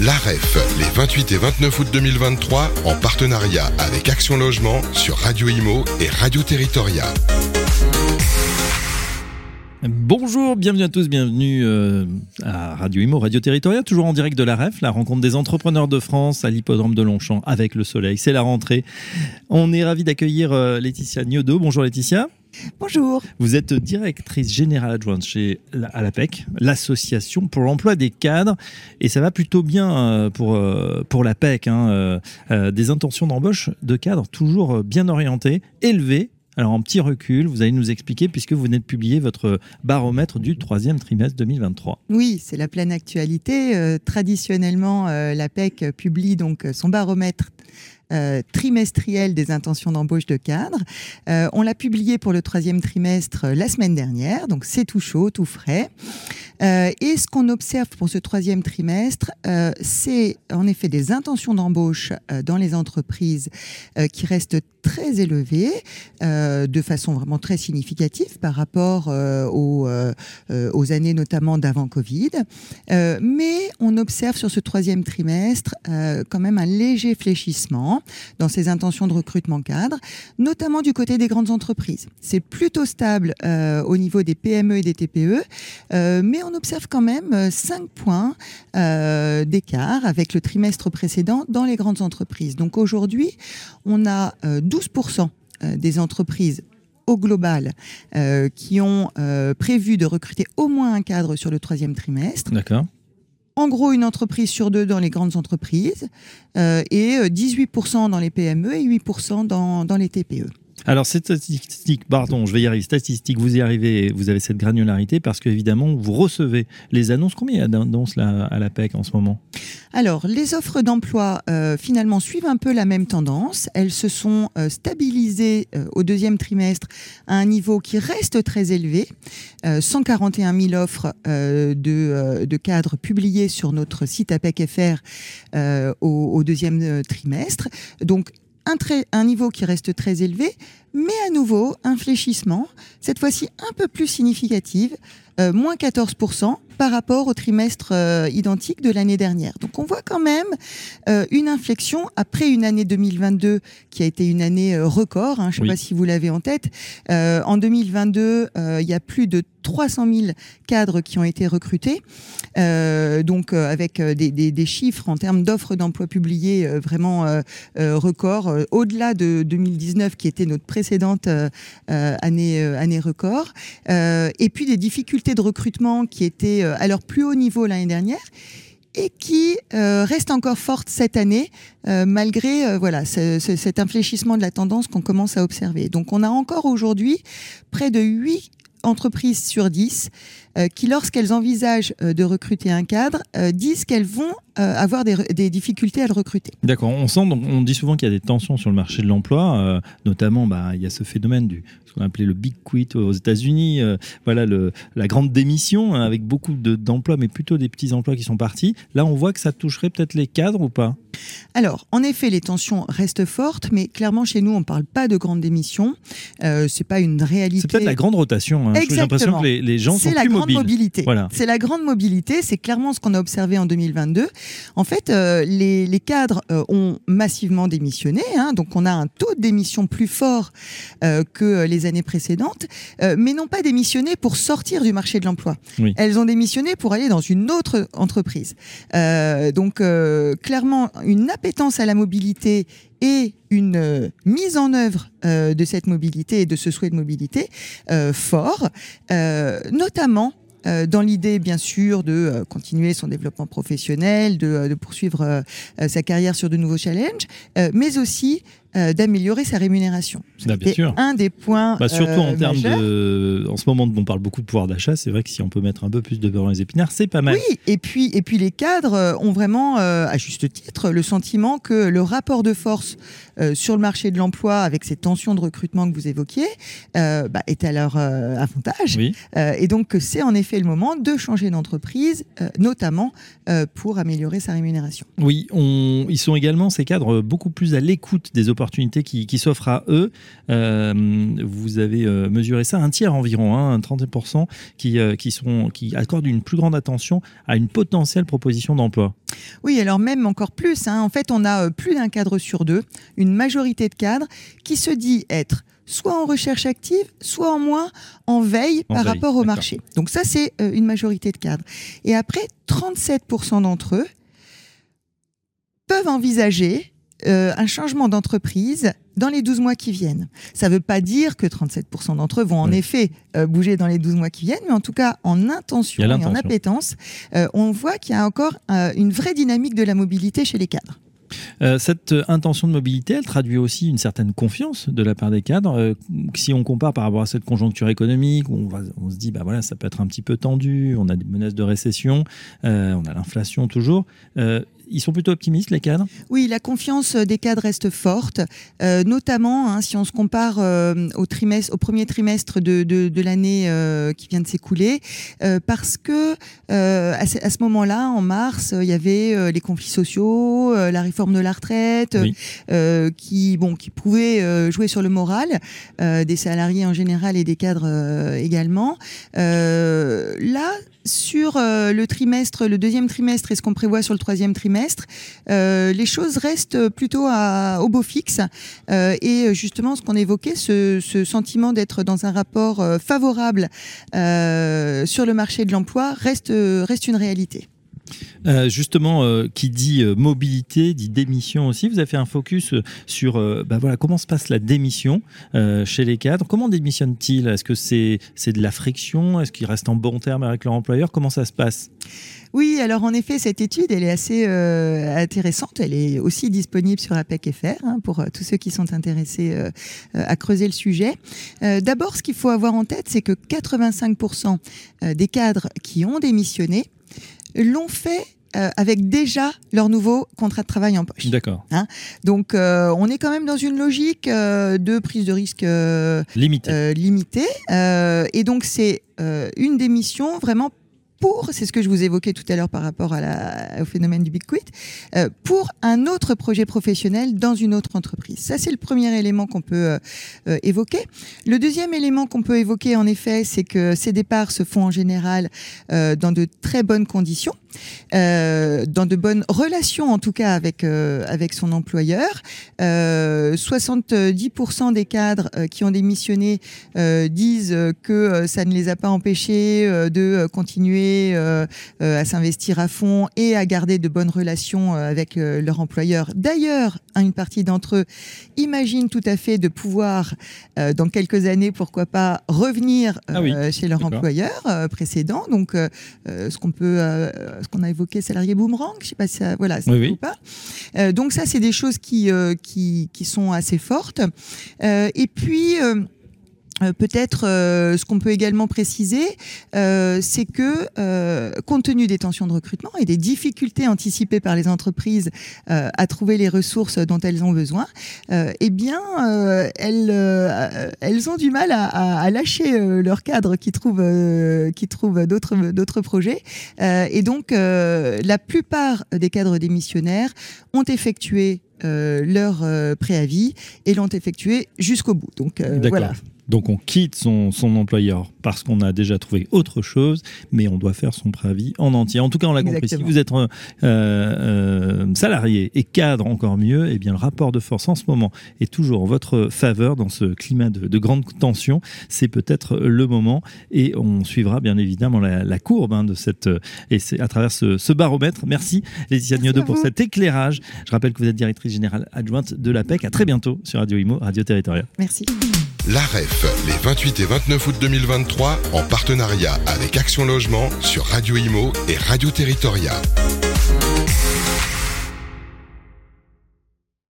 l'AREF, les 28 et 29 août 2023, en partenariat avec Action Logement sur Radio Imo et Radio Territoria. Bonjour, bienvenue à tous, bienvenue euh, à Radio Imo, Radio Territoria, toujours en direct de la REF, la rencontre des entrepreneurs de France à l'hippodrome de Longchamp avec le soleil. C'est la rentrée. On est ravi d'accueillir euh, Laetitia Niodo. Bonjour Laetitia. Bonjour. Vous êtes directrice générale adjointe chez à l'APEC, l'association pour l'emploi des cadres, et ça va plutôt bien euh, pour, pour l'APEC. Hein, des intentions d'embauche de cadres toujours bien orientées, élevées alors en petit recul, vous allez nous expliquer puisque vous venez de publier votre baromètre du troisième trimestre 2023. Oui, c'est la pleine actualité. Euh, traditionnellement, euh, la PEC publie donc son baromètre euh, trimestriel des intentions d'embauche de cadres. Euh, on l'a publié pour le troisième trimestre euh, la semaine dernière, donc c'est tout chaud, tout frais. et ce qu'on observe pour ce troisième trimestre, c'est en effet des intentions d'embauche dans les entreprises qui restent très élevées, de façon vraiment très significative par rapport aux, aux, années notamment d'avant Covid. mais on observe sur ce troisième trimestre quand même un léger fléchissement dans ses intentions de recrutement cadre, notamment du côté des grandes entreprises. C'est plutôt stable euh, au niveau des PME et des TPE, euh, mais on observe quand même 5 euh, points d'écart avec le trimestre précédent dans les grandes entreprises. Donc aujourd'hui, on a 12% des entreprises au global qui ont prévu de recruter au moins un cadre sur le troisième trimestre. D'accord en gros une entreprise sur deux dans les grandes entreprises euh, et 18% euh, dans les PME et 8% dans, dans les TPE. Alors, cette statistique, pardon, je vais y arriver, statistique, vous y arrivez, vous avez cette granularité parce qu'évidemment, vous recevez les annonces. Combien il d'annonces à la PEC en ce moment? Alors, les offres d'emploi, euh, finalement, suivent un peu la même tendance. Elles se sont euh, stabilisées euh, au deuxième trimestre à un niveau qui reste très élevé. 141 000 offres de, de, cadres publiées sur notre site APEC FR au, au, deuxième trimestre. Donc, un, un niveau qui reste très élevé, mais à nouveau un fléchissement, cette fois-ci un peu plus significative, euh, moins 14% par rapport au trimestre euh, identique de l'année dernière. Donc on voit quand même euh, une inflexion après une année 2022 qui a été une année record. Hein, je ne sais pas si vous l'avez en tête. en 2022, il y a plus de 300 000 cadres qui ont été recrutés, donc avec des, des, chiffres en termes d'offres d'emploi publiées vraiment record, au-delà de 2019 qui était notre précédente année, année record, et puis des difficultés de recrutement qui étaient à leur plus haut niveau l'année dernière et qui euh, restent encore fortes cette année euh, malgré euh, voilà cet infléchissement de la tendance qu'on commence à observer. Donc on a encore aujourd'hui près de 8 entreprises sur 10 euh, qui, lorsqu'elles envisagent euh, de recruter un cadre, euh, disent qu'elles vont avoir des, difficultés à le recruter. D'accord. On sent, donc, on dit souvent qu'il y a des tensions sur le marché de l'emploi, notamment, bah, il y a ce phénomène du ce qu'on appelait le big quit aux États-Unis, voilà le, la grande démission hein, avec beaucoup d'emplois, mais plutôt des petits emplois qui sont partis. Là, on voit que ça toucherait peut-être les cadres ou pas? Alors, en effet, les tensions restent fortes, mais clairement, chez nous, on ne parle pas de grande démission. Euh, c'est pas une réalité. C'est peut-être la grande rotation. Hein. J'ai l'impression que les, gens sont la grande mobilité. Voilà. C'est la grande mobilité. C'est clairement ce qu'on a observé en 2022. En fait, euh, les, cadres euh, ont massivement démissionné. Hein. donc, on a un taux de démission plus fort euh, que les années précédentes, mais n'ont pas démissionné pour sortir du marché de l'emploi. Elles ont démissionné pour aller dans une autre entreprise. donc, clairement, une appétence à la mobilité et une euh, mise en œuvre euh, de cette mobilité et de ce souhait de mobilité euh, fort, notamment dans l'idée, bien sûr, de continuer son développement professionnel, de, de poursuivre sa carrière sur de nouveaux challenges, mais aussi euh, d'améliorer sa rémunération. Bah, c'est un des points. Bah, surtout en euh, termes de. En ce moment, on parle beaucoup de pouvoir d'achat. C'est vrai que si on peut mettre un peu plus de beurre dans les épinards, c'est pas mal. Oui, et puis, et puis les cadres euh, ont vraiment, à juste titre, le sentiment que le rapport de force sur le marché de l'emploi, avec ces tensions de recrutement que vous évoquiez, bah, est à leur avantage. et donc que c'est en effet le moment de changer d'entreprise, notamment pour améliorer sa rémunération. Oui, on... ils sont également, ces cadres, beaucoup plus à l'écoute des opportunités opportunités qui, s'offrent à eux. Euh, vous avez euh, mesuré ça, un tiers environ, hein, 30% qui, euh, qui, sont, qui accordent une plus grande attention à une potentielle proposition d'emploi. Oui, alors même encore plus. Hein. En fait, on a plus d'un cadre sur deux, une majorité de cadres qui se dit être soit en recherche active, soit en moins en veille par rapport au marché. Donc ça, c'est une majorité de cadres. Et après, 37% d'entre eux peuvent envisager euh, un changement d'entreprise dans les 12 mois qui viennent. Ça ne veut pas dire que 37% d'entre eux vont en effet euh, bouger dans les 12 mois qui viennent, mais en tout cas, en intention et en appétence, euh, on voit qu'il y a encore une vraie dynamique de la mobilité chez les cadres. cette intention de mobilité, elle traduit aussi une certaine confiance de la part des cadres. si on compare par rapport à cette conjoncture économique, on, on se dit, bah voilà, ça peut être un petit peu tendu, on a des menaces de récession, on a l'inflation toujours ils sont plutôt optimistes, les cadres? Oui, la confiance des cadres reste forte, euh, notamment hein, si on se compare euh, au, trimestre, au premier trimestre de, de, l'année euh, qui vient de s'écouler, parce que à ce, moment-là, en mars, il y avait les conflits sociaux, la réforme de la retraite, qui, bon, qui pouvaient jouer sur le moral des salariés en général et des cadres également. là, sur le trimestre, le deuxième trimestre et ce qu'on prévoit sur le troisième trimestre, euh, les choses restent plutôt au beau fixe. Euh, et justement, ce qu'on évoquait, ce, sentiment d'être dans un rapport euh, favorable sur le marché de l'emploi reste, reste une réalité. Justement, qui dit mobilité, dit démission aussi. Vous avez fait un focus sur bah voilà, comment se passe la démission chez les cadres. Comment démissionnent-ils? Est-ce que c'est de la friction? Est-ce qu'ils restent en bon terme avec leur employeur? Comment ça se passe? Oui, alors en effet, cette étude, elle est assez euh, intéressante. Elle est aussi disponible sur APEC-FR hein, pour euh, tous ceux qui sont intéressés euh, à creuser le sujet. D'abord, ce qu'il faut avoir en tête, c'est que 85% des cadres qui ont démissionné l'ont fait avec déjà leur nouveau contrat de travail en poche. D'accord. Hein Donc, on est quand même dans une logique de prise de risque limitée. limitée. et donc, c'est une démission vraiment pour, c'est ce que je vous évoquais tout à l'heure par rapport à la, au phénomène du big quit, euh, pour un autre projet professionnel dans une autre entreprise. Ça, c'est le premier élément qu'on peut euh, euh, évoquer. Le deuxième élément qu'on peut évoquer, en effet, c'est que ces départs se font en général dans de très bonnes conditions. Euh, dans de bonnes relations en tout cas avec euh, avec son employeur. 70% euh, des cadres qui ont démissionné disent que ça ne les a pas empêchés de continuer à s'investir à fond et à garder de bonnes relations avec leur employeur. D'ailleurs, une partie d'entre eux imaginent tout à fait de pouvoir, dans quelques années, pourquoi pas, revenir ah chez leur employeur précédent. Donc, ce qu'on peut ce qu'on a évoqué, salarié boomerang, je sais pas si ça, voilà, ou pas. Euh, donc ça, c'est des choses qui, euh, qui, qui, sont assez fortes. Euh, et puis euh, peut-être euh, ce qu'on peut également préciser, euh, c'est que compte tenu des tensions de recrutement et des difficultés anticipées par les entreprises à trouver les ressources dont elles ont besoin, eh bien, elles, elles ont du mal à, à, lâcher leur cadre qui trouve qui trouve d'autres d'autres projets. et donc, la plupart des cadres démissionnaires ont effectué leur préavis et l'ont effectué jusqu'au bout. Donc voilà. Donc on quitte son, employeur parce qu'on a déjà trouvé autre chose, mais on doit faire son préavis en entier. En tout cas, on l'a compris. Si vous êtes euh, euh, salarié et cadre encore mieux, eh bien le rapport de force en ce moment est toujours en votre faveur dans ce climat de, grande tension. C'est peut-être le moment et on suivra bien évidemment la, courbe hein, de cette et c'est à travers ce, baromètre. Merci Laetitia Niodo pour cet éclairage. Je rappelle que vous êtes directrice générale adjointe de l'APEC. À très bientôt sur Radio Imo, Radio Territorial. Merci. L'AREF, les 28 et 29 août 2023, en partenariat avec Action Logement sur Radio Imo et Radio Territoria.